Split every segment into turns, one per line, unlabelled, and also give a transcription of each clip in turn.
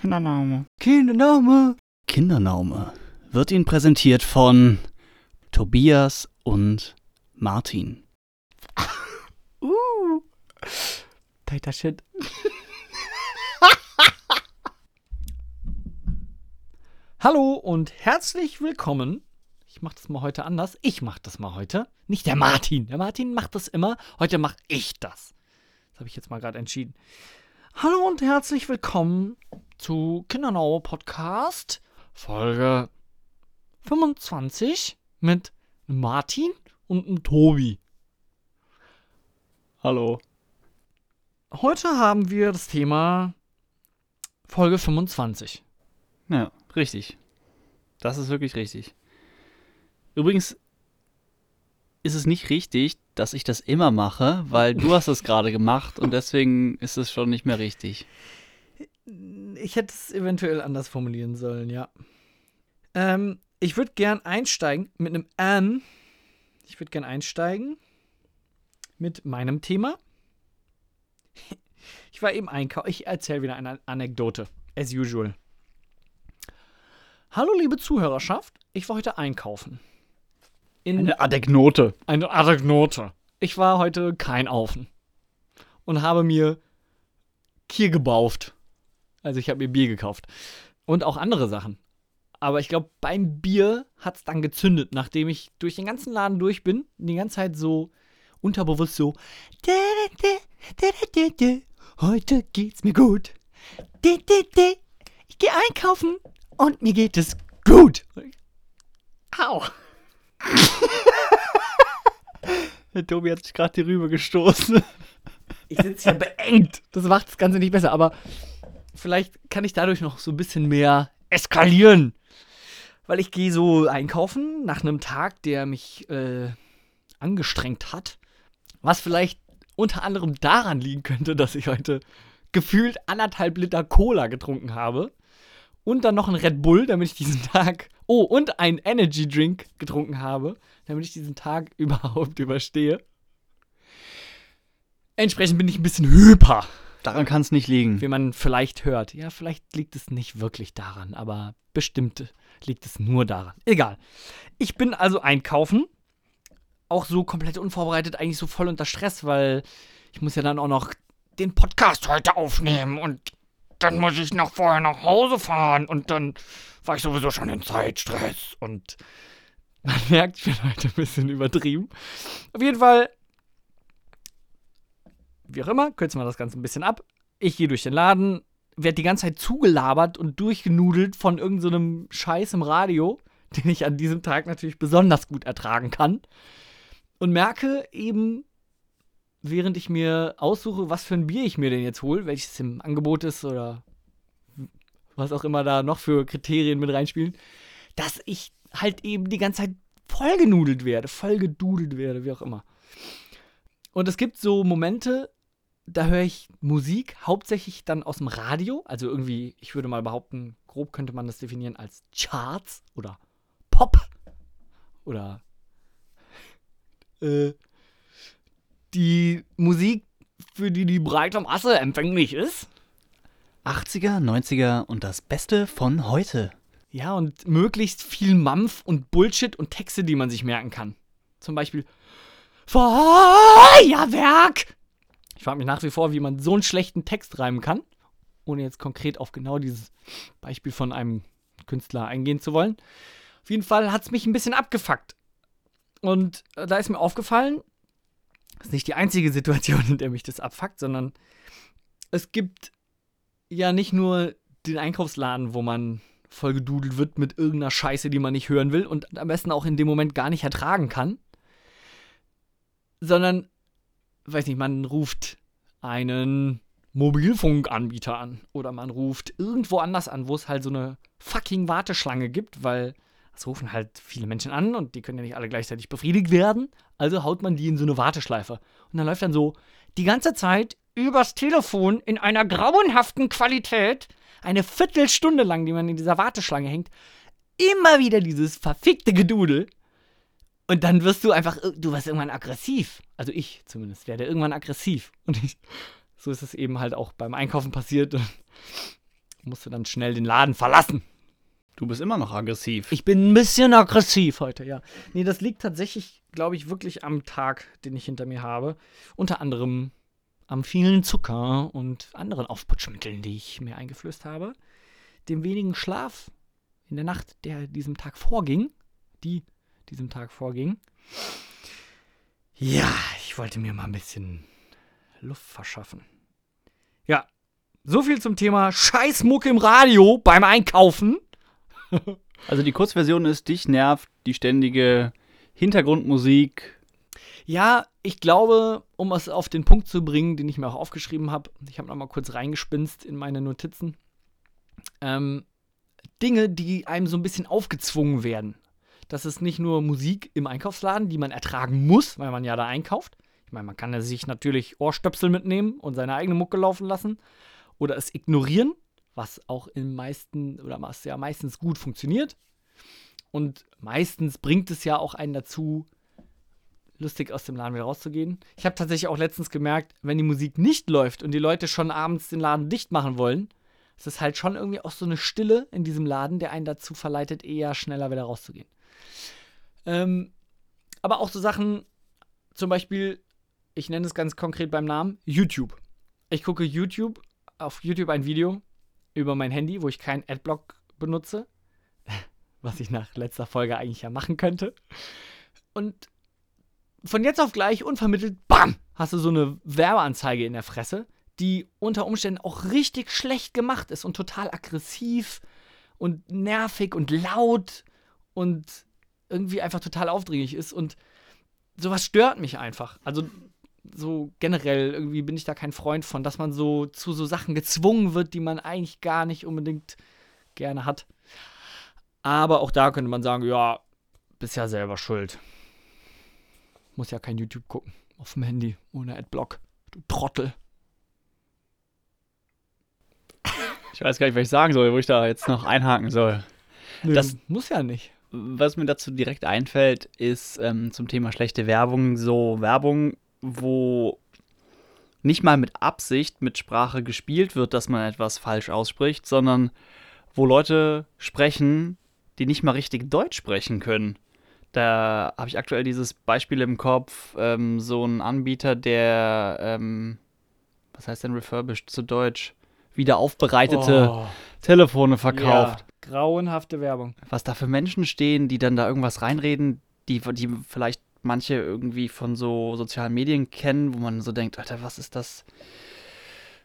Kindername.
Kindername.
Kindernaume wird Ihnen präsentiert von Tobias und Martin.
Uh. Tighter Shit. Hallo und herzlich willkommen. Ich mach das mal heute anders. Ich mach das mal heute. Nicht der Martin. Der Martin macht das immer. Heute mach ich das. Das habe ich jetzt mal gerade entschieden. Hallo und herzlich willkommen zu Kindernau Podcast Folge 25 mit Martin und einem Tobi.
Hallo.
Heute haben wir das Thema Folge 25.
Ja, richtig. Das ist wirklich richtig. Übrigens ist es nicht richtig, dass ich das immer mache, weil du hast es gerade gemacht und deswegen ist es schon nicht mehr richtig.
Ich hätte es eventuell anders formulieren sollen, ja. Ähm, ich würde gern einsteigen mit einem ähm. Ich würde gern einsteigen mit meinem Thema. Ich war eben einkaufen. Ich erzähle wieder eine Anekdote. As usual. Hallo, liebe Zuhörerschaft. Ich war heute einkaufen. In
Eine Adeknote.
eine Anekdote. Ich war heute kein Aufen. Und habe mir Kier gebauft. Also ich habe mir Bier gekauft. Und auch andere Sachen. Aber ich glaube, beim Bier hat es dann gezündet, nachdem ich durch den ganzen Laden durch bin. Die ganze Zeit so unterbewusst so. Heute geht's mir gut. Ich gehe einkaufen und mir geht es gut. Au.
Der Tobi hat sich gerade die Rübe gestoßen.
Ich sitze hier beengt. Das macht das Ganze nicht besser, aber vielleicht kann ich dadurch noch so ein bisschen mehr eskalieren. Weil ich gehe so einkaufen nach einem Tag, der mich äh, angestrengt hat. Was vielleicht unter anderem daran liegen könnte, dass ich heute gefühlt anderthalb Liter Cola getrunken habe. Und dann noch ein Red Bull, damit ich diesen Tag. Oh, und ein Energy Drink getrunken habe, damit ich diesen Tag überhaupt überstehe. Entsprechend bin ich ein bisschen hyper,
Daran kann es nicht liegen.
wie man vielleicht hört. Ja, vielleicht liegt es nicht wirklich daran, aber bestimmt liegt es nur daran. Egal. Ich bin also einkaufen. Auch so komplett unvorbereitet, eigentlich so voll unter Stress, weil ich muss ja dann auch noch den Podcast heute aufnehmen und dann muss ich noch vorher nach Hause fahren und dann war ich sowieso schon in Zeitstress und man merkt, ich bin heute ein bisschen übertrieben. Auf jeden Fall, wie auch immer, kürzen wir das Ganze ein bisschen ab. Ich gehe durch den Laden, werde die ganze Zeit zugelabert und durchgenudelt von irgendeinem so Scheiß im Radio, den ich an diesem Tag natürlich besonders gut ertragen kann. Und merke eben, während ich mir aussuche, was für ein Bier ich mir denn jetzt hole, welches im Angebot ist oder was auch immer da noch für Kriterien mit reinspielen, dass ich halt eben die ganze Zeit vollgenudelt werde, vollgedudelt werde, wie auch immer. Und es gibt so Momente, da höre ich Musik, hauptsächlich dann aus dem Radio. Also irgendwie, ich würde mal behaupten, grob könnte man das definieren als Charts oder Pop oder äh, die Musik, für die die breite Masse empfänglich ist.
80er, 90er und das Beste von heute.
Ja, und möglichst viel Mampf und Bullshit und Texte, die man sich merken kann. Zum Beispiel Feuerwerk! Ich frage mich nach wie vor, wie man so einen schlechten Text reimen kann, ohne jetzt konkret auf genau dieses Beispiel von einem Künstler eingehen zu wollen. Auf jeden Fall hat es mich ein bisschen abgefuckt. Und äh, da ist mir aufgefallen, das ist nicht die einzige Situation, in der mich das abfuckt, sondern es gibt ja nicht nur den Einkaufsladen, wo man vollgedudelt wird mit irgendeiner Scheiße, die man nicht hören will und am besten auch in dem Moment gar nicht ertragen kann, sondern, weiß nicht, man ruft einen Mobilfunkanbieter an oder man ruft irgendwo anders an, wo es halt so eine fucking Warteschlange gibt, weil es rufen halt viele Menschen an und die können ja nicht alle gleichzeitig befriedigt werden. Also haut man die in so eine Warteschleife. Und dann läuft dann so die ganze Zeit übers Telefon in einer grauenhaften Qualität eine Viertelstunde lang, die man in dieser Warteschlange hängt, immer wieder dieses verfickte Gedudel. Und dann wirst du einfach, du wirst irgendwann aggressiv. Also ich zumindest werde irgendwann aggressiv. Und ich, so ist es eben halt auch beim Einkaufen passiert. Und musste dann schnell den Laden verlassen.
Du bist immer noch aggressiv.
Ich bin ein bisschen aggressiv heute, ja. Nee, das liegt tatsächlich, glaube ich, wirklich am Tag, den ich hinter mir habe. Unter anderem am vielen Zucker und anderen Aufputschmitteln, die ich mir eingeflößt habe. Dem wenigen Schlaf in der Nacht, der diesem Tag vorging. Die diesem Tag vorging. Ja, ich wollte mir mal ein bisschen Luft verschaffen. Ja, so viel zum Thema Scheißmuck im Radio beim Einkaufen.
Also die Kurzversion ist, dich nervt die ständige Hintergrundmusik.
Ja, ich glaube, um es auf den Punkt zu bringen, den ich mir auch aufgeschrieben habe, ich habe noch mal kurz reingespinst in meine Notizen. Ähm, Dinge, die einem so ein bisschen aufgezwungen werden. Das ist nicht nur Musik im Einkaufsladen, die man ertragen muss, weil man ja da einkauft. Ich meine, man kann ja sich natürlich Ohrstöpsel mitnehmen und seine eigene Mucke laufen lassen oder es ignorieren, was auch in meisten oder was ja meistens gut funktioniert. Und meistens bringt es ja auch einen dazu, lustig aus dem Laden wieder rauszugehen. Ich habe tatsächlich auch letztens gemerkt, wenn die Musik nicht läuft und die Leute schon abends den Laden dicht machen wollen, ist es halt schon irgendwie auch so eine Stille in diesem Laden, der einen dazu verleitet, eher schneller wieder rauszugehen. Ähm, aber auch so Sachen, zum Beispiel, ich nenne es ganz konkret beim Namen, YouTube. Ich gucke YouTube, auf YouTube ein Video über mein Handy, wo ich keinen Adblock benutze, was ich nach letzter Folge eigentlich ja machen könnte. Und von jetzt auf gleich unvermittelt, bam, hast du so eine Werbeanzeige in der Fresse, die unter Umständen auch richtig schlecht gemacht ist und total aggressiv und nervig und laut und irgendwie einfach total aufdringlich ist. Und sowas stört mich einfach. Also so generell irgendwie bin ich da kein Freund von, dass man so zu so Sachen gezwungen wird, die man eigentlich gar nicht unbedingt gerne hat. Aber auch da könnte man sagen, ja, bist ja selber schuld. Muss ja kein YouTube gucken auf dem Handy ohne Adblock. Du Trottel.
Ich weiß gar nicht, was ich sagen soll, wo ich da jetzt noch einhaken soll.
Nö,
Das-
muss ja nicht.
Was mir dazu direkt einfällt, ist ähm, zum Thema schlechte Werbung so Werbung, wo nicht mal mit Absicht mit Sprache gespielt wird, dass man etwas falsch ausspricht, sondern wo Leute sprechen, die nicht mal richtig Deutsch sprechen können. Da habe ich aktuell dieses Beispiel im Kopf, ähm, so ein Anbieter, der, ähm, was heißt denn refurbished zu Deutsch? Wieder aufbereitete
Oh,
Telefone verkauft
Ja, grauenhafte Werbung.
was da für Menschen stehen, die dann da irgendwas reinreden, die, die vielleicht manche irgendwie von so sozialen Medien kennen, wo man so denkt, Alter, was ist das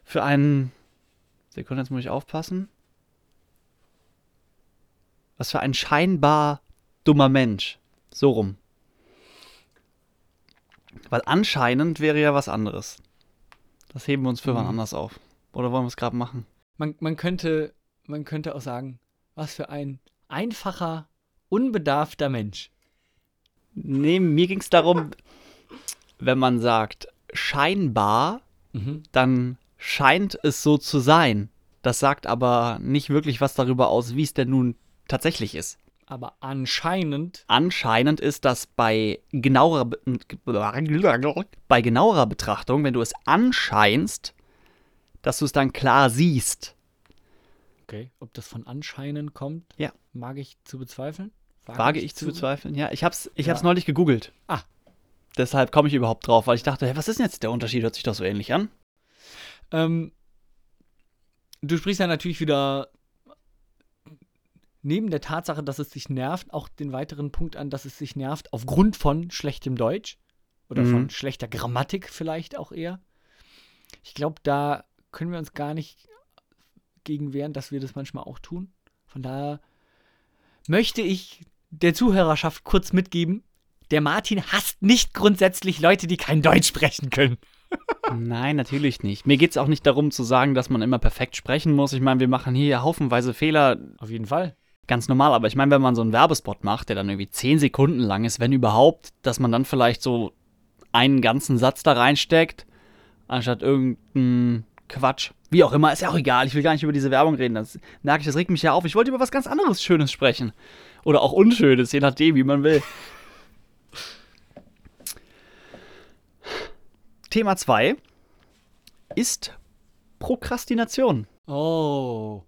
für ein. Sekunde, jetzt muss ich aufpassen. Was für ein scheinbar dummer Mensch. So rum. Weil anscheinend wäre ja was anderes. Das heben wir uns für wann
Mhm.
anders auf. Oder wollen wir es gerade machen?
Man, man, könnte, man könnte auch sagen, was für ein einfacher, unbedarfter Mensch.
Nee, mir ging es darum, wenn man sagt, scheinbar,
Mhm.
dann scheint es so zu sein. Das sagt aber nicht wirklich was darüber aus, wie es denn nun tatsächlich ist.
Aber anscheinend,
Anscheinend ist das bei genauerer, Be bei genauerer Betrachtung, wenn du es anscheinst, dass du es dann klar siehst.
Okay, ob das von anscheinend kommt,
Ja.
mag ich zu bezweifeln.
Wage ich zu bezweifeln? Ja, ich hab's, ich
Ja.
hab's neulich gegoogelt.
Ah.
Deshalb komme ich überhaupt drauf, weil ich dachte, hä, was ist denn jetzt der Unterschied? Hört sich doch so ähnlich an.
Ähm, du sprichst ja natürlich wieder neben der Tatsache, dass es dich nervt, auch den weiteren Punkt an, dass es sich nervt aufgrund von schlechtem Deutsch oder
Mhm.
von schlechter Grammatik vielleicht auch eher. Ich glaube, da können wir uns gar nicht gegen wehren, dass wir das manchmal auch tun. Von daher möchte ich der Zuhörerschaft kurz mitgeben, der Martin hasst nicht grundsätzlich Leute, die kein Deutsch sprechen können.
Nein, natürlich nicht. Mir geht es auch nicht darum zu sagen, dass man immer perfekt sprechen muss. Ich meine, wir machen hier haufenweise Fehler,
Auf jeden Fall.
ganz normal. Aber ich meine, wenn man so einen Werbespot macht, der dann irgendwie 10 Sekunden lang ist, wenn überhaupt, dass man dann vielleicht so einen ganzen Satz da reinsteckt, anstatt irgendeinen Quatsch. Wie auch immer, ist ja auch egal. Ich will gar nicht über diese Werbung reden. Das merke ich, das regt mich ja auf. Ich wollte über was ganz anderes Schönes sprechen. Oder auch Unschönes, je nachdem, wie man will. Thema 2 ist Prokrastination.
Oh,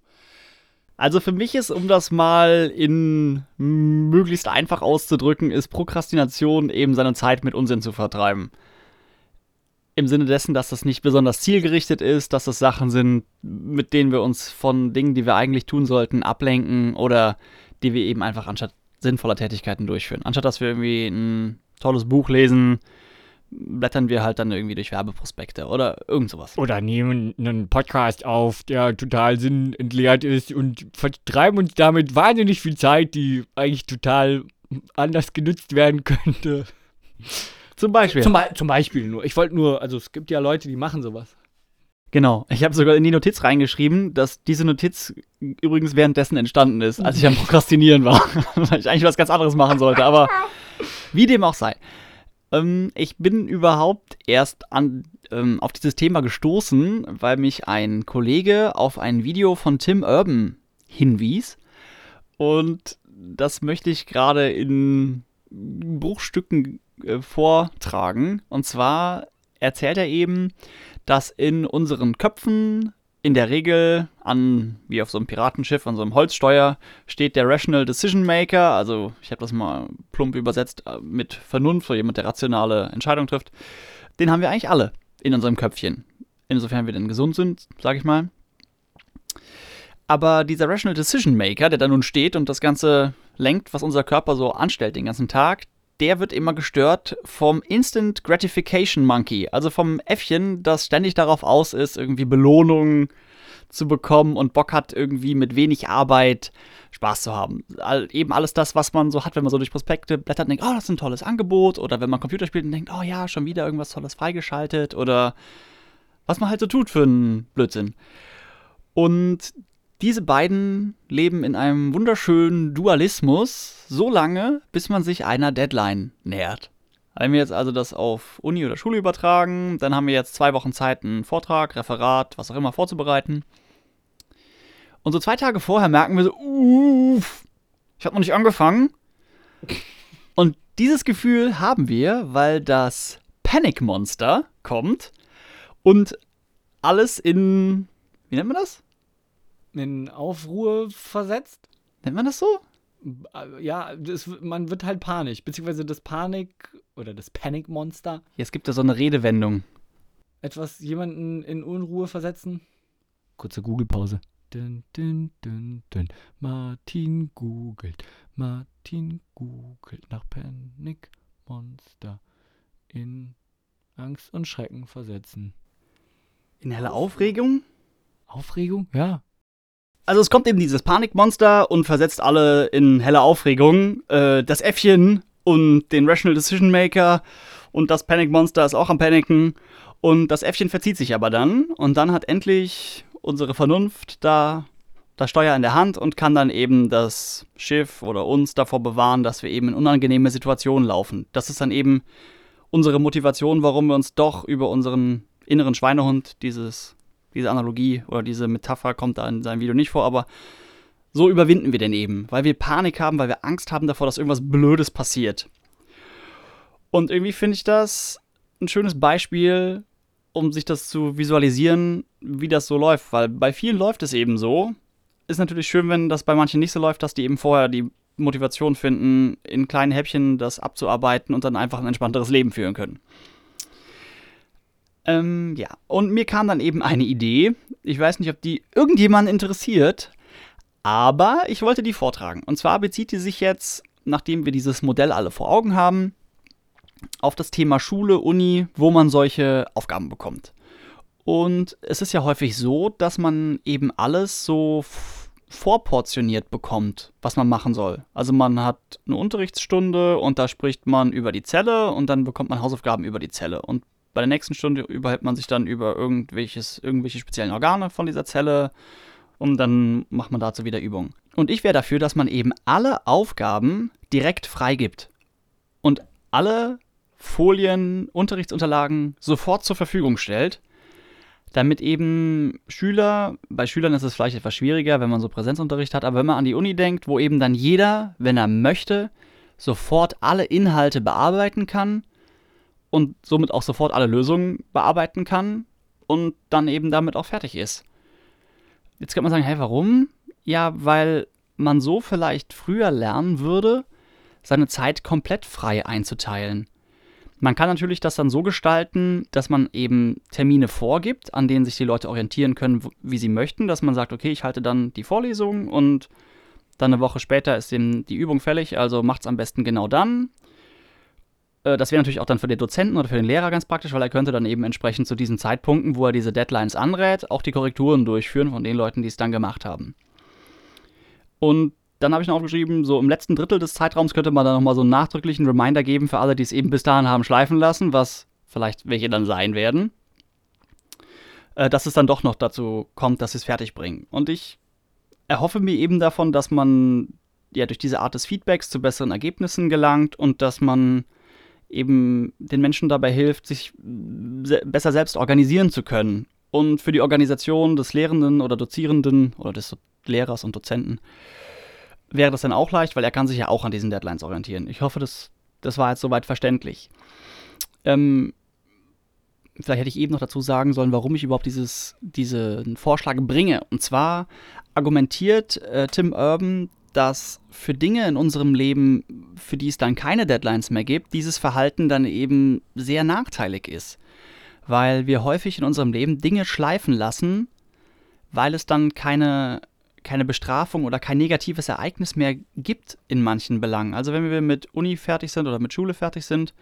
Also für mich ist, um das mal in möglichst einfach auszudrücken, ist Prokrastination eben seine Zeit mit Unsinn zu vertreiben. Im Sinne dessen, dass das nicht besonders zielgerichtet ist, dass das Sachen sind, mit denen wir uns von Dingen, die wir eigentlich tun sollten, ablenken oder die wir eben einfach anstatt sinnvoller Tätigkeiten durchführen. Anstatt dass wir irgendwie ein tolles Buch lesen, blättern wir halt dann irgendwie durch Werbeprospekte oder irgend sowas.
Oder nehmen einen Podcast auf, der total sinnentleert ist und vertreiben uns damit wahnsinnig viel Zeit, die eigentlich total anders genutzt werden könnte.
Zum Beispiel.
Zum, zum Beispiel nur. Ich wollte nur, also es gibt ja Leute, die machen sowas.
Genau. Ich habe sogar in die Notiz reingeschrieben, dass diese Notiz übrigens währenddessen entstanden ist, als ich am Prokrastinieren war. Weil ich eigentlich was ganz anderes machen sollte. Aber wie dem auch sei. Ähm, ich bin überhaupt erst an, ähm, auf dieses Thema gestoßen, weil mich ein Kollege auf ein Video von Tim Urban hinwies. Und das möchte ich gerade in Bruchstücken äh, vortragen. Und zwar erzählt er eben, dass in unseren Köpfen in der Regel an, wie auf so einem Piratenschiff, an so einem Holzsteuer, steht der Rational Decision Maker, also ich habe das mal plump übersetzt äh, mit Vernunft, so jemand, der rationale Entscheidungen trifft. Den haben wir eigentlich alle in unserem Köpfchen. Insofern wir denn gesund sind, sage ich mal. Aber dieser Rational Decision Maker, der da nun steht und das Ganze lenkt, was unser Körper so anstellt den ganzen Tag, der wird immer gestört vom Instant Gratification Monkey, also vom Äffchen, das ständig darauf aus ist, irgendwie Belohnungen zu bekommen und Bock hat, irgendwie mit wenig Arbeit Spaß zu haben. All, eben alles das, was man so hat, wenn man so durch Prospekte blättert und denkt, oh, das ist ein tolles Angebot. Oder wenn man Computer spielt und denkt, oh ja, schon wieder irgendwas Tolles freigeschaltet. Oder was man halt so tut für einen Blödsinn. Und diese beiden leben in einem wunderschönen Dualismus so lange, bis man sich einer Deadline nähert. Wenn wir jetzt also das auf Uni oder Schule übertragen, dann haben wir jetzt zwei Wochen Zeit, einen Vortrag, Referat, was auch immer vorzubereiten. Und so zwei Tage vorher merken wir so, uff, ich habe noch nicht angefangen. Und dieses Gefühl haben wir, weil das Panic Monster kommt und alles in, wie nennt man das?
In Aufruhr versetzt.
Nennt man das so?
Ja, das, man wird halt panisch, beziehungsweise das Panik oder das Panikmonster. Ja,
es gibt da so eine Redewendung.
Etwas jemanden in Unruhe versetzen. Kurze Google-Pause. Dün, dün, dün, dün. Martin googelt. Martin googelt nach Panikmonster. In Angst und Schrecken versetzen.
In helle Aufregung?
Aufregung? Ja.
Also es kommt eben dieses Panikmonster und versetzt alle in helle Aufregung. Äh, das Äffchen und den Rational Decision Maker und das Panikmonster ist auch am Paniken. Und das Äffchen verzieht sich aber dann und dann hat endlich unsere Vernunft da das Steuer in der Hand und kann dann eben das Schiff oder uns davor bewahren, dass wir eben in unangenehme Situationen laufen. Das ist dann eben unsere Motivation, warum wir uns doch über unseren inneren Schweinehund, dieses diese Analogie oder diese Metapher kommt da in seinem Video nicht vor, aber so überwinden wir denn eben, weil wir Panik haben, weil wir Angst haben davor, dass irgendwas Blödes passiert. Und irgendwie finde ich das ein schönes Beispiel, um sich das zu visualisieren, wie das so läuft, weil bei vielen läuft es eben so. Ist natürlich schön, wenn das bei manchen nicht so läuft, dass die eben vorher die Motivation finden, in kleinen Häppchen das abzuarbeiten und dann einfach ein entspannteres Leben führen können. Ähm, ja, und mir kam dann eben eine Idee. Ich weiß nicht, ob die irgendjemanden interessiert, aber ich wollte die vortragen. Und zwar bezieht die sich jetzt, nachdem wir dieses Modell alle vor Augen haben, auf das Thema Schule, Uni, wo man solche Aufgaben bekommt. Und es ist ja häufig so, dass man eben alles so vorportioniert bekommt, was man machen soll. Also man hat eine Unterrichtsstunde und da spricht man über die Zelle und dann bekommt man Hausaufgaben über die Zelle. Und bei der nächsten Stunde überhält man sich dann über irgendwelches, irgendwelche speziellen Organe von dieser Zelle und dann macht man dazu wieder Übungen. Und ich wäre dafür, dass man eben alle Aufgaben direkt freigibt und alle Folien, Unterrichtsunterlagen sofort zur Verfügung stellt, damit eben Schüler, bei Schülern ist es vielleicht etwas schwieriger, wenn man so Präsenzunterricht hat, aber wenn man an die Uni denkt, wo eben dann jeder, wenn er möchte, sofort alle Inhalte bearbeiten kann und somit auch sofort alle Lösungen bearbeiten kann und dann eben damit auch fertig ist. Jetzt könnte man sagen, hey, warum? Ja, weil man so vielleicht früher lernen würde, seine Zeit komplett frei einzuteilen. Man kann natürlich das dann so gestalten, dass man eben Termine vorgibt, an denen sich die Leute orientieren können, wie sie möchten, dass man sagt, okay, ich halte dann die Vorlesung und dann eine Woche später ist eben die Übung fällig, also macht es am besten genau dann. Äh, das wäre natürlich auch dann für den Dozenten oder für den Lehrer ganz praktisch, weil er könnte dann eben entsprechend zu diesen Zeitpunkten, wo er diese Deadlines anrät, auch die Korrekturen durchführen von den Leuten, die es dann gemacht haben. Und dann habe ich noch aufgeschrieben, so im letzten Drittel des Zeitraums könnte man dann nochmal so einen nachdrücklichen Reminder geben für alle, die es eben bis dahin haben schleifen lassen, was vielleicht welche dann sein werden, äh, dass es dann doch noch dazu kommt, dass sie es fertig bringen. Und ich erhoffe mir eben davon, dass man ja durch diese Art des Feedbacks zu besseren Ergebnissen gelangt und dass man eben den Menschen dabei hilft, sich se besser selbst organisieren zu können. Und für die Organisation des Lehrenden oder Dozierenden oder des Lehrers und Dozenten wäre das dann auch leicht, weil er kann sich ja auch an diesen Deadlines orientieren. Ich hoffe, das, das war jetzt soweit verständlich. Ähm, vielleicht hätte ich eben noch dazu sagen sollen, warum ich überhaupt dieses, diesen Vorschlag bringe. Und zwar argumentiert äh, Tim Urban, dass für Dinge in unserem Leben, für die es dann keine Deadlines mehr gibt, dieses Verhalten dann eben sehr nachteilig ist. Weil wir häufig in unserem Leben Dinge schleifen lassen, weil es dann keine keine Bestrafung oder kein negatives Ereignis mehr gibt in manchen Belangen. Also wenn wir mit Uni fertig sind oder mit Schule fertig sind,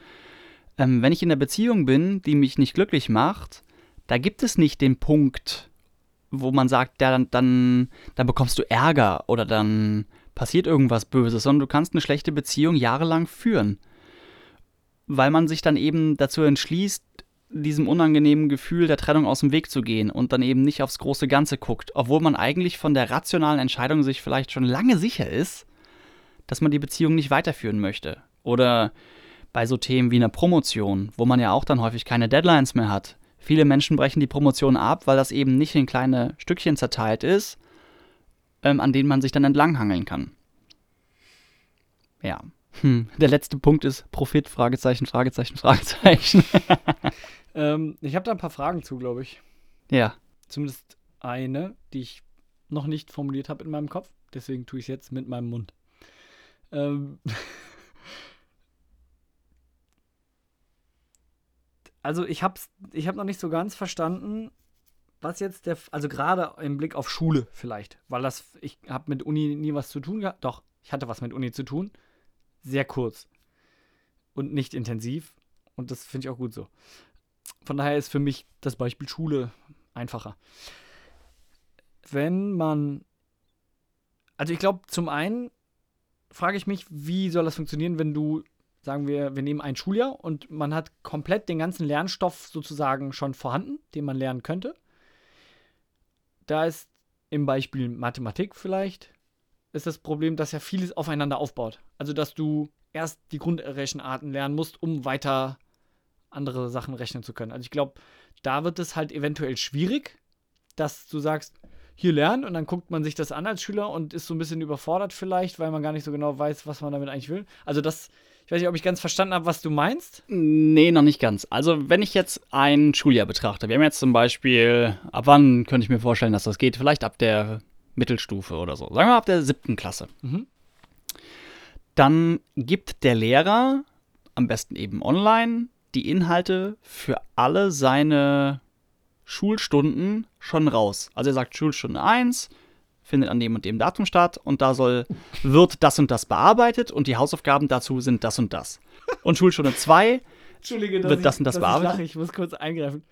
ähm, wenn ich in einer Beziehung bin, die mich nicht glücklich macht, da gibt es nicht den Punkt, wo man sagt, ja, dann, dann, dann bekommst du Ärger oder dann passiert irgendwas Böses, sondern du kannst eine schlechte Beziehung jahrelang führen. Weil man sich dann eben dazu entschließt, diesem unangenehmen Gefühl der Trennung aus dem Weg zu gehen und dann eben nicht aufs große Ganze guckt, obwohl man eigentlich von der rationalen Entscheidung sich vielleicht schon lange sicher ist, dass man die Beziehung nicht weiterführen möchte. Oder bei so Themen wie einer Promotion, wo man ja auch dann häufig keine Deadlines mehr hat. Viele Menschen brechen die Promotion ab, weil das eben nicht in kleine Stückchen zerteilt ist, ähm, an denen man sich dann entlanghangeln kann. Ja. Hm. Der letzte Punkt ist Profit, Fragezeichen, Fragezeichen, Fragezeichen.
Ähm, ich habe da ein paar Fragen zu, glaube ich.
Ja.
Zumindest eine, die ich noch nicht formuliert habe in meinem Kopf. Deswegen tue ich es jetzt mit meinem Mund. Ähm also ich habe ich hab noch nicht so ganz verstanden, was jetzt der, also gerade im Blick auf Schule vielleicht, weil das, ich habe mit Uni nie was zu tun gehabt. Doch, ich hatte was mit Uni zu tun. Sehr kurz und nicht intensiv. Und das finde ich auch gut so. Von daher ist für mich das Beispiel Schule einfacher. Wenn man, also ich glaube, zum einen frage ich mich, wie soll das funktionieren, wenn du, sagen wir, wir nehmen ein Schuljahr und man hat komplett den ganzen Lernstoff sozusagen schon vorhanden, den man lernen könnte. Da ist im Beispiel Mathematik vielleicht, ist das Problem, dass ja vieles aufeinander aufbaut. Also, dass du erst die Grundrechenarten lernen musst, um weiter andere Sachen rechnen zu können. Also ich glaube, da wird es halt eventuell schwierig, dass du sagst, hier lernen und dann guckt man sich das an als Schüler und ist so ein bisschen überfordert vielleicht, weil man gar nicht so genau weiß, was man damit eigentlich will. Also das, ich weiß nicht, ob ich ganz verstanden habe, was du meinst.
Nee, noch nicht ganz. Also wenn ich jetzt ein Schuljahr betrachte, wir haben jetzt zum Beispiel, ab wann könnte ich mir vorstellen, dass das geht? Vielleicht ab der Mittelstufe oder so. Sagen wir ab der siebten Klasse. Mhm. Dann gibt der Lehrer, am besten eben online, die Inhalte für alle seine Schulstunden schon raus. Also er sagt Schulstunde 1 findet an dem und dem Datum statt und da soll wird das und das bearbeitet und die Hausaufgaben dazu sind das und das. Und Schulstunde 2 wird das und das bearbeitet.
Ich, ich muss kurz eingreifen.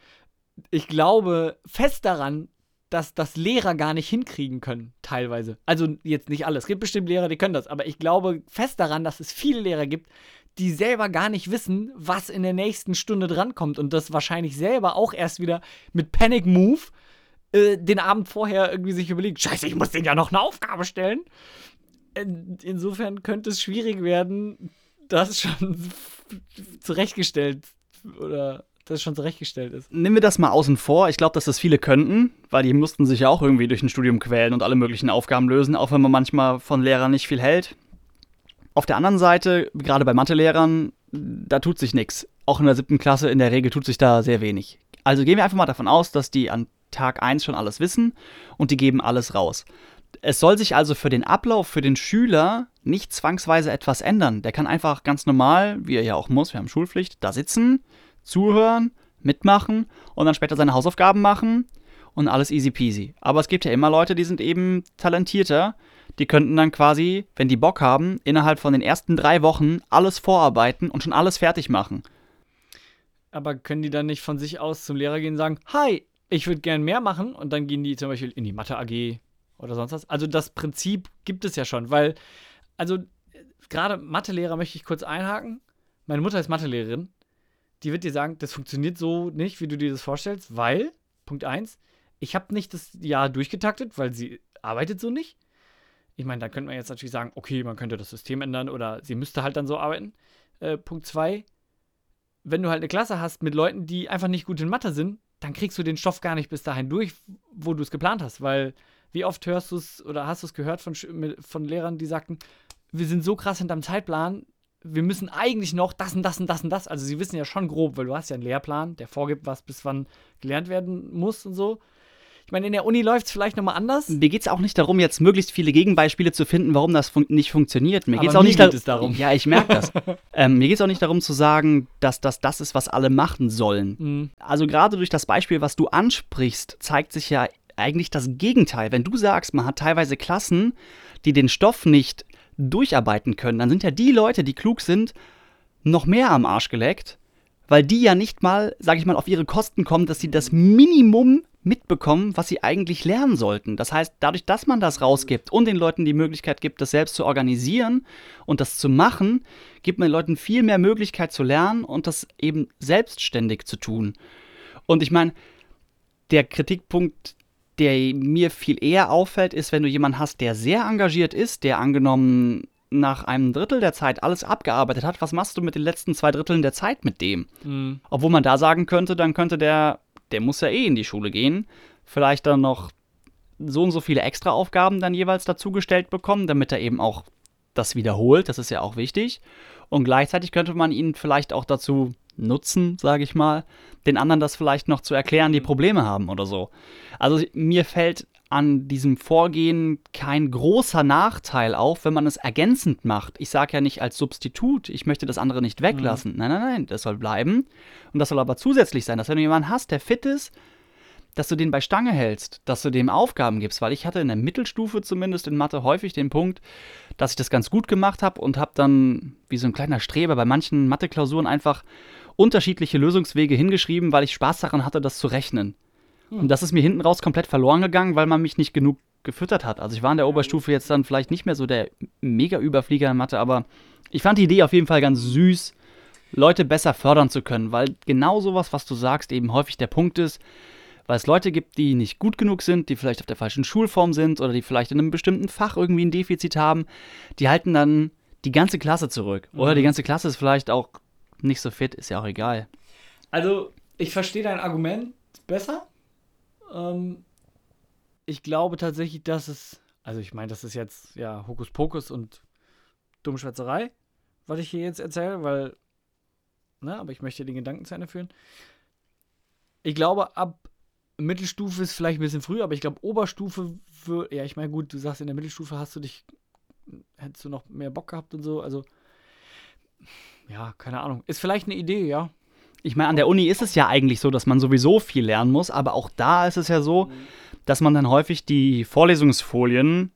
Ich glaube fest daran, dass das Lehrer gar nicht hinkriegen können, teilweise. Also jetzt nicht alle. Es gibt bestimmt Lehrer, die können das, aber ich glaube fest daran, dass es viele Lehrer gibt, die selber gar nicht wissen, was in der nächsten Stunde drankommt und das wahrscheinlich selber auch erst wieder mit Panic Move äh, den Abend vorher irgendwie sich überlegt, scheiße, ich muss denen ja noch eine Aufgabe stellen. Insofern könnte es schwierig werden, das schon zurechtgestellt oder das schon zurechtgestellt ist.
Nehmen wir das mal außen vor. Ich glaube, dass das viele könnten, weil die mussten sich ja auch irgendwie durch ein Studium quälen und alle möglichen Aufgaben lösen, auch wenn man manchmal von Lehrern nicht viel hält. Auf der anderen Seite, gerade bei Mathelehrern, da tut sich nichts. Auch in der siebten Klasse in der Regel tut sich da sehr wenig. Also gehen wir einfach mal davon aus, dass die an Tag 1 schon alles wissen und die geben alles raus. Es soll sich also für den Ablauf für den Schüler nicht zwangsweise etwas ändern. Der kann einfach ganz normal, wie er ja auch muss, wir haben Schulpflicht, da sitzen, zuhören, mitmachen und dann später seine Hausaufgaben machen und alles easy peasy. Aber es gibt ja immer Leute, die sind eben talentierter. Die könnten dann quasi, wenn die Bock haben, innerhalb von den ersten drei Wochen alles vorarbeiten und schon alles fertig machen.
Aber können die dann nicht von sich aus zum Lehrer gehen und sagen, hi, ich würde gern mehr machen und dann gehen die zum Beispiel in die Mathe AG oder sonst was? Also das Prinzip gibt es ja schon, weil, also gerade Mathelehrer möchte ich kurz einhaken. Meine Mutter ist Mathelehrerin. Die wird dir sagen, das funktioniert so nicht, wie du dir das vorstellst, weil, Punkt 1, ich habe nicht das Jahr durchgetaktet, weil sie arbeitet so nicht. Ich meine, da könnte man jetzt natürlich sagen, okay, man könnte das System ändern oder sie müsste halt dann so arbeiten. Äh, Punkt 2, wenn du halt eine Klasse hast mit Leuten, die einfach nicht gut in Mathe sind, dann kriegst du den Stoff gar nicht bis dahin durch, wo du es geplant hast. Weil wie oft hörst du es oder hast du es gehört von, von Lehrern, die sagten, wir sind so krass hinterm Zeitplan, wir müssen eigentlich noch das und das und das und das. Also sie wissen ja schon grob, weil du hast ja einen Lehrplan, der vorgibt, was bis wann gelernt werden muss und so. Ich meine, in der Uni läuft es vielleicht nochmal anders.
Mir geht es auch nicht darum, jetzt möglichst viele Gegenbeispiele zu finden, warum das fun nicht funktioniert. Mir geht es
Aber
auch nicht
geht es darum.
Ja, ich merke das. ähm, mir geht es auch nicht darum zu sagen, dass das das ist, was alle machen sollen.
Mhm.
Also gerade durch das Beispiel, was du ansprichst, zeigt sich ja eigentlich das Gegenteil. Wenn du sagst, man hat teilweise Klassen, die den Stoff nicht durcharbeiten können, dann sind ja die Leute, die klug sind, noch mehr am Arsch geleckt, weil die ja nicht mal, sag ich mal, auf ihre Kosten kommen, dass sie das Minimum mitbekommen, was sie eigentlich lernen sollten. Das heißt, dadurch, dass man das rausgibt und den Leuten die Möglichkeit gibt, das selbst zu organisieren und das zu machen, gibt man den Leuten viel mehr Möglichkeit zu lernen und das eben selbstständig zu tun. Und ich meine, der Kritikpunkt, der mir viel eher auffällt, ist, wenn du jemanden hast, der sehr engagiert ist, der angenommen nach einem Drittel der Zeit alles abgearbeitet hat, was machst du mit den letzten zwei Dritteln der Zeit mit dem?
Mhm.
Obwohl man da sagen könnte, dann könnte der, der muss ja eh in die Schule gehen, vielleicht dann noch so und so viele Extraaufgaben dann jeweils dazugestellt bekommen, damit er eben auch das wiederholt, das ist ja auch wichtig. Und gleichzeitig könnte man ihn vielleicht auch dazu nutzen, sage ich mal, den anderen das vielleicht noch zu erklären, die Probleme haben oder so. Also mir fällt an diesem Vorgehen kein großer Nachteil auf, wenn man es ergänzend macht. Ich sage ja nicht als Substitut, ich möchte das andere nicht weglassen. Nein, nein, nein, das soll bleiben. Und das soll aber zusätzlich sein, dass wenn du jemanden hast, der fit ist, dass du den bei Stange hältst, dass du dem Aufgaben gibst, weil ich hatte in der Mittelstufe zumindest in Mathe häufig den Punkt, dass ich das ganz gut gemacht habe und habe dann wie so ein kleiner Streber bei manchen Mathe-Klausuren einfach unterschiedliche Lösungswege hingeschrieben, weil ich Spaß daran hatte, das zu rechnen. Und das ist mir hinten raus komplett verloren gegangen, weil man mich nicht genug gefüttert hat. Also ich war in der Oberstufe jetzt dann vielleicht nicht mehr so der Mega-Überflieger in Mathe, aber ich fand die Idee auf jeden Fall ganz süß, Leute besser fördern zu können, weil genau sowas, was du sagst, eben häufig der Punkt ist, weil es Leute gibt, die nicht gut genug sind, die vielleicht auf der falschen Schulform sind oder die vielleicht in einem bestimmten Fach irgendwie ein Defizit haben, die halten dann die ganze Klasse zurück. Oder die ganze Klasse ist vielleicht auch nicht so fit, ist ja auch egal.
Also, ich verstehe dein Argument besser. Ähm, ich glaube tatsächlich, dass es. Also, ich meine, das ist jetzt ja Hokuspokus und Dummschwätzerei, was ich hier jetzt erzähle, weil. Ne, aber ich möchte den Gedanken zu Ende führen. Ich glaube, ab Mittelstufe ist vielleicht ein bisschen früh, aber ich glaube, Oberstufe. wür- Ja, ich meine, gut, du sagst, in der Mittelstufe hast du dich. Hättest du noch mehr Bock gehabt und so. Also. Ja, keine Ahnung. Ist vielleicht eine Idee, ja.
Ich meine, an der Uni ist es ja eigentlich so, dass man sowieso viel lernen muss, aber auch da ist es ja so, dass man dann häufig die Vorlesungsfolien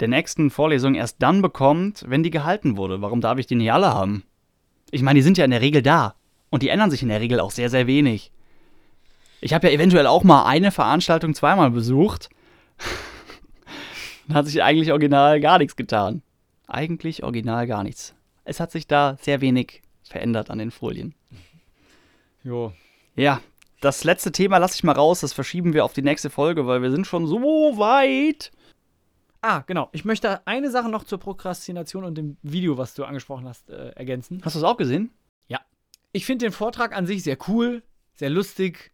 der nächsten Vorlesung erst dann bekommt, wenn die gehalten wurde. Warum darf ich die nicht alle haben? Ich meine, die sind ja in der Regel da. Und die ändern sich in der Regel auch sehr, sehr wenig. Ich habe ja eventuell auch mal eine Veranstaltung zweimal besucht. Dann hat sich eigentlich original gar nichts getan. Eigentlich original gar nichts. Es hat sich da sehr wenig verändert an den Folien.
Jo.
Ja, das letzte Thema lasse ich mal raus, das verschieben wir auf die nächste Folge, weil wir sind schon so weit.
Ah, genau. Ich möchte eine Sache noch zur Prokrastination und dem Video, was du angesprochen hast, äh, ergänzen.
Hast du es auch gesehen?
Ich finde den Vortrag an sich sehr cool, sehr lustig.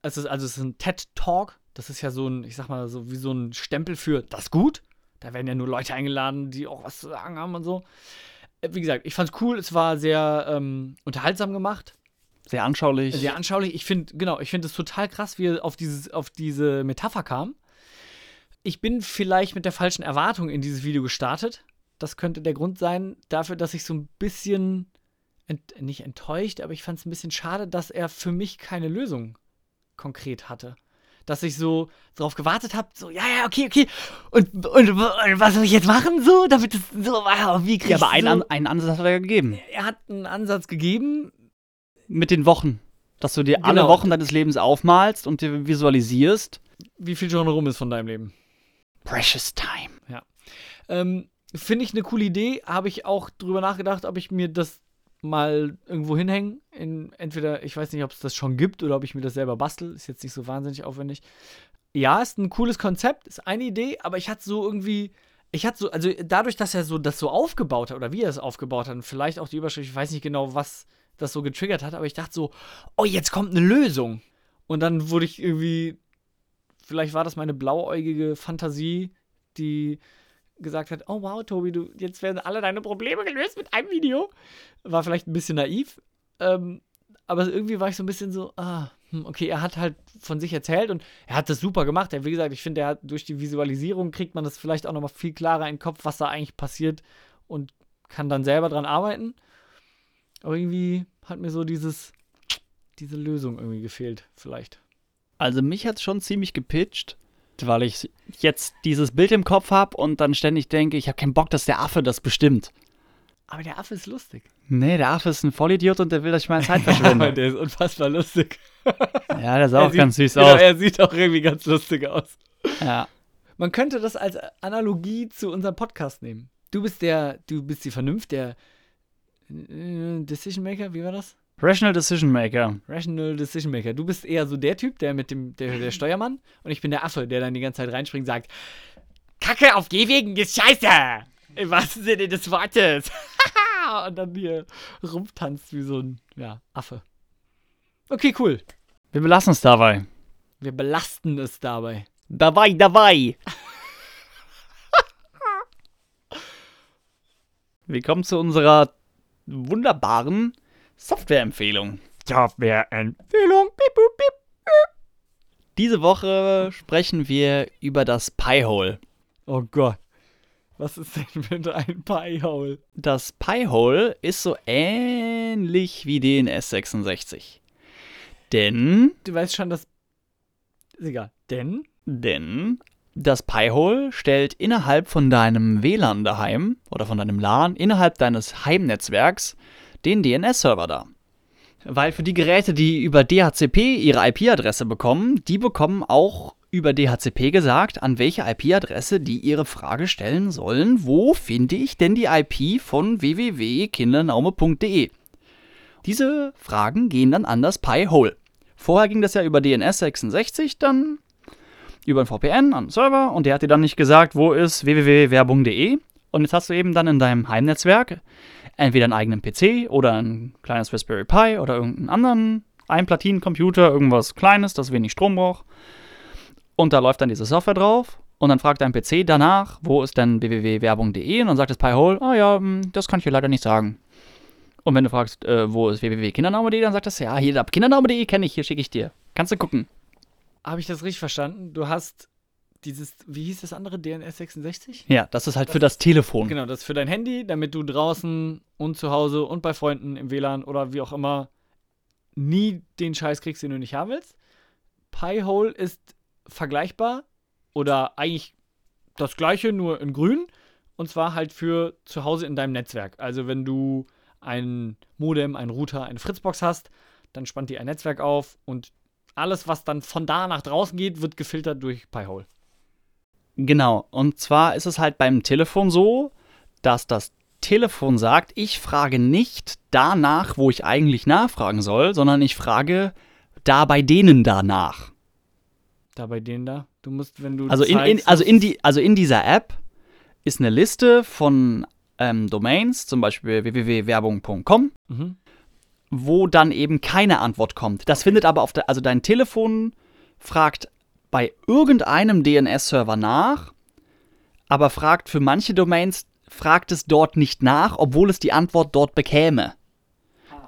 Es ist, also es ist ein TED-Talk. Das ist ja so ein, ich sag mal, so wie so ein Stempel für das gut. Da werden ja nur Leute eingeladen, die auch was zu sagen haben und so. Äh, Wie gesagt, ich fand's cool. Es war sehr ähm, unterhaltsam gemacht.
Sehr anschaulich.
Sehr anschaulich. Ich finde, genau, ich finde es total krass, wie er auf, dieses, auf diese Metapher kam. ich bin vielleicht mit der falschen Erwartung in dieses Video gestartet. Das könnte der Grund sein dafür, dass ich so ein bisschen, ent nicht enttäuscht, aber ich fand es ein bisschen schade, dass er für mich keine Lösung konkret hatte. Dass ich so drauf gewartet habe, so, ja, ja, okay, okay. Und, und, und was soll ich jetzt machen, so, damit es so, wow, wie krieg
Ja, aber einen,
so,
einen Ansatz hat er gegeben.
Er hat einen Ansatz gegeben,
Mit den Wochen. Dass du dir alle
Genau.
Wochen deines Lebens aufmalst und dir visualisierst.
wie viel schon rum ist von deinem Leben.
Precious time.
Ähm, Finde ich eine coole Idee. Habe ich auch drüber nachgedacht, ob ich mir das mal irgendwo hinhängen. In, entweder, ich weiß nicht, ob es das schon gibt oder ob ich mir das selber bastel. Ist jetzt nicht so wahnsinnig aufwendig. Ja, ist ein cooles Konzept, ist eine Idee, aber ich hatte so irgendwie. Ich hatte so, also dadurch, dass er so das so aufgebaut hat oder wie er es aufgebaut hat, und vielleicht auch die Überschrift, ich weiß nicht genau, was das so getriggert hat, aber ich dachte so, oh, jetzt kommt eine Lösung. Und dann wurde ich irgendwie, vielleicht war das meine blauäugige Fantasie, die gesagt hat, oh wow, Tobi, du, jetzt werden alle deine Probleme gelöst mit einem Video. War vielleicht ein bisschen naiv. Ähm, aber irgendwie war ich so ein bisschen so, ah, hm, okay, er hat halt von sich erzählt und er hat das super gemacht. Er, wie gesagt, ich finde, durch die Visualisierung kriegt man das vielleicht auch nochmal viel klarer in den Kopf, was da eigentlich passiert und kann dann selber dran arbeiten. Aber irgendwie hat mir so dieses, diese Lösung irgendwie gefehlt, vielleicht.
Also mich hat es schon ziemlich gepitcht, weil ich jetzt dieses Bild im Kopf habe und dann ständig denke, ich habe keinen Bock, dass der Affe das bestimmt.
Aber der Affe ist lustig.
Nee, der Affe ist ein Vollidiot und der will, dass ich meine Zeit verschwende.
der ist unfassbar lustig.
ja, der sah auch
sieht,
ganz süß
genau,
aus.
Er sieht auch irgendwie ganz lustig aus.
Ja.
Man könnte das als Analogie zu unserem Podcast nehmen. Du bist der, du bist die Vernunft, der Decision Maker, wie war das?
Rational Decision Maker.
Rational Decision Maker. Du bist eher so der Typ, der mit dem, der, der Steuermann, und ich bin der Affe, der dann die ganze Zeit reinspringt und sagt, Kacke auf Gehwegen ist scheiße! Im wahrsten Sinne des Wortes. und dann hier rumtanzt wie so ein, ja, Affe. Okay, cool.
Wir belassen es dabei.
Wir belasten es dabei.
Dabei, dabei. Wir kommen zu unserer wunderbaren Softwareempfehlung.
Softwareempfehlung. Piep, piep, piep.
Diese Woche sprechen wir über das Pi-Hole.
Oh Gott. Was ist denn bitte ein Pi-Hole?
Das Pi-Hole ist so ähnlich wie DNS66. Denn,
Du weißt schon, dass. Ist egal. Denn.
denn das Pi-Hole stellt innerhalb von deinem WLAN daheim oder von deinem LAN, innerhalb deines Heimnetzwerks, den DNS-Server dar. Weil für die Geräte, die über DHCP ihre IP-Adresse bekommen, die bekommen auch über DHCP gesagt, an welche IP-Adresse die ihre Frage stellen sollen, wo finde ich denn die IP von www.kindernaume.de. Diese Fragen gehen dann an das Pi-Hole. Vorher ging das ja über DNS66, dann über ein VPN an den Server und der hat dir dann nicht gesagt, wo ist www.werbung.de. Und jetzt hast du eben dann in deinem Heimnetzwerk entweder einen eigenen PC oder ein kleines Raspberry Pi oder irgendeinen anderen Einplatinencomputer, irgendwas Kleines, das wenig Strom braucht. Und da läuft dann diese Software drauf und dann fragt dein PC danach, wo ist denn www.werbung.de und dann sagt das Pi-Hole, ah ja, hm, das kann ich dir leider nicht sagen. Und wenn du fragst, äh, wo ist www.kindername.de, dann sagt das, ja, hier, da- kindername.de kenne ich, hier schicke ich dir. Kannst du gucken.
Habe ich das richtig verstanden? Du hast dieses. Wie hieß das andere? DNS 66?
Ja, das ist halt für das Telefon.
Genau, das ist für dein Handy, damit du draußen und zu Hause und bei Freunden im WLAN oder wie auch immer nie den Scheiß kriegst, den du nicht haben willst. Pi-Hole ist vergleichbar oder eigentlich das gleiche, nur in grün. Und zwar halt für zu Hause in deinem Netzwerk. Also wenn du ein Modem, ein Router, eine Fritzbox hast, dann spannt die ein Netzwerk auf und alles, was dann von da nach draußen geht, wird gefiltert durch Pi-Hole.
Genau. Und zwar ist es halt beim Telefon so, dass das Telefon sagt, ich frage nicht danach, wo ich eigentlich nachfragen soll, sondern ich frage da bei denen danach.
Da bei denen da. Du musst, wenn du.
Also in, in, also, in die, also in dieser App ist eine Liste von ähm, Domains, zum Beispiel www.werbung.com,
Mhm.
Wo dann eben keine Antwort kommt. Das findet aber auf der, also dein Telefon fragt bei irgendeinem DNS-Server nach, aber fragt für manche Domains, fragt es dort nicht nach, obwohl es die Antwort dort bekäme.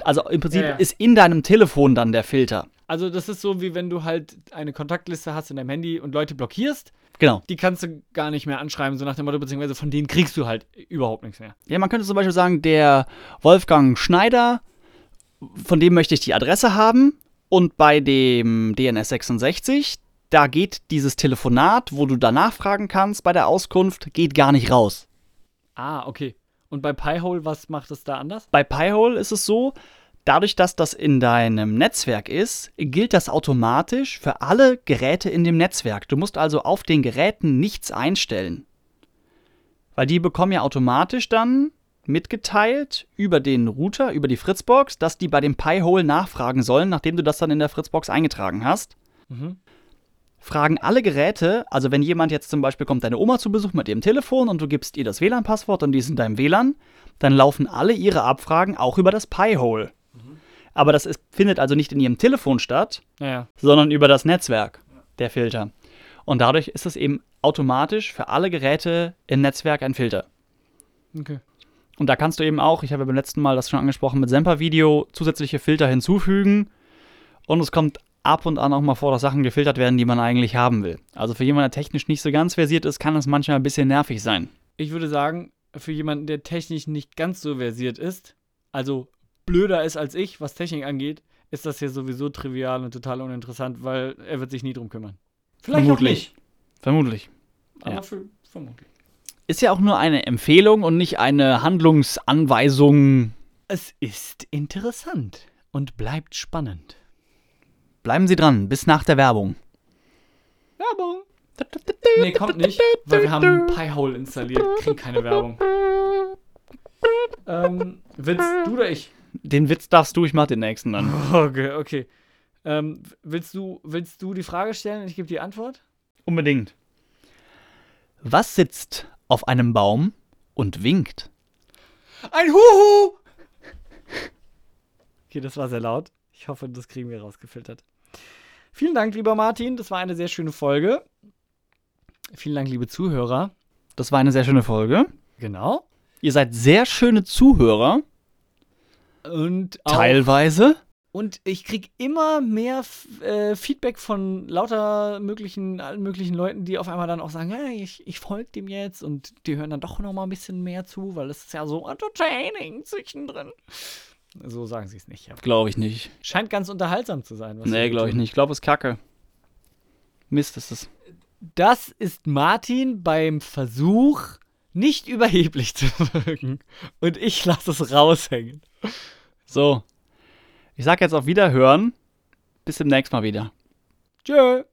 Also im Prinzip
Ja, ja.
ist in deinem Telefon dann der Filter.
Also das ist so, wie wenn du halt eine Kontaktliste hast in deinem Handy und Leute blockierst.
Genau.
Die kannst du gar nicht mehr anschreiben, so nach dem Motto, beziehungsweise von denen kriegst du halt überhaupt nichts mehr.
Ja, man könnte zum Beispiel sagen, der Wolfgang Schneider, von dem möchte ich die Adresse haben. Und bei dem DNS 66, da geht dieses Telefonat, wo du danach fragen kannst bei der Auskunft, geht gar nicht raus.
Ah, okay. Und bei Piehole, was macht es da anders?
Bei Piehole ist es so, dadurch, dass das in deinem Netzwerk ist, gilt das automatisch für alle Geräte in dem Netzwerk. Du musst also auf den Geräten nichts einstellen. Weil die bekommen ja automatisch dann mitgeteilt über den Router, über die Fritzbox, dass die bei dem Piehole nachfragen sollen, nachdem du das dann in der Fritzbox eingetragen hast.
Mhm.
Fragen alle Geräte, also wenn jemand jetzt zum Beispiel kommt, deine Oma zu Besuch mit ihrem Telefon und du gibst ihr das WLAN-Passwort und die ist in deinem WLAN, dann laufen alle ihre Abfragen auch über das Piehole. Aber das ist, findet also nicht in ihrem Telefon statt,
Naja.
sondern über das Netzwerk, der Filter. Und dadurch ist es eben automatisch für alle Geräte im Netzwerk ein Filter.
Okay.
Und da kannst du eben auch, ich habe ja beim letzten Mal das schon angesprochen, mit Semper-Video zusätzliche Filter hinzufügen. Und es kommt ab und an auch mal vor, dass Sachen gefiltert werden, die man eigentlich haben will. Also für jemanden, der technisch nicht so ganz versiert ist, kann es manchmal ein bisschen nervig sein.
Ich würde sagen, für jemanden, der technisch nicht ganz so versiert ist, also blöder ist als ich, was Technik angeht, ist das hier sowieso trivial und total uninteressant, weil er wird sich nie drum kümmern.
Vermutlich. Vermutlich.
Aber
Ja.
für, vermutlich.
Ist ja auch nur eine Empfehlung und nicht eine Handlungsanweisung.
Es ist interessant und bleibt spannend.
Bleiben Sie dran, bis nach der Werbung.
Werbung. Nee, kommt nicht, weil wir haben Piehole installiert. Kriegen keine Werbung. Ähm, willst du oder ich?
Den Witz darfst du, ich mach den nächsten dann.
Okay, okay. Ähm, willst, du, willst du die Frage stellen und ich gebe die Antwort?
Unbedingt. Was sitzt auf einem Baum und winkt?
Ein Huhu! Okay, das war sehr laut. Ich hoffe, das kriegen wir rausgefiltert. Vielen Dank, lieber Martin. Das war eine sehr schöne Folge. Vielen Dank, liebe Zuhörer.
Das war eine sehr schöne Folge.
Genau.
Ihr seid sehr schöne Zuhörer,
Und auch,
teilweise.
Und ich krieg immer mehr äh, Feedback von lauter möglichen, allen möglichen Leuten, die auf einmal dann auch sagen, ja, ich, ich folge dem jetzt und die hören dann doch noch mal ein bisschen mehr zu, weil es ist ja so entertaining zwischendrin. So sagen sie es nicht.
Glaube ich nicht.
scheint ganz unterhaltsam zu sein. was
Nee, glaube ich nicht. Ich glaube, es ist kacke. Mist ist es.
Das ist Martin beim Versuch, nicht überheblich zu wirken. Und ich lasse es raushängen.
So. Ich sag jetzt auf Wiederhören. Bis demnächst mal wieder.
Tschö.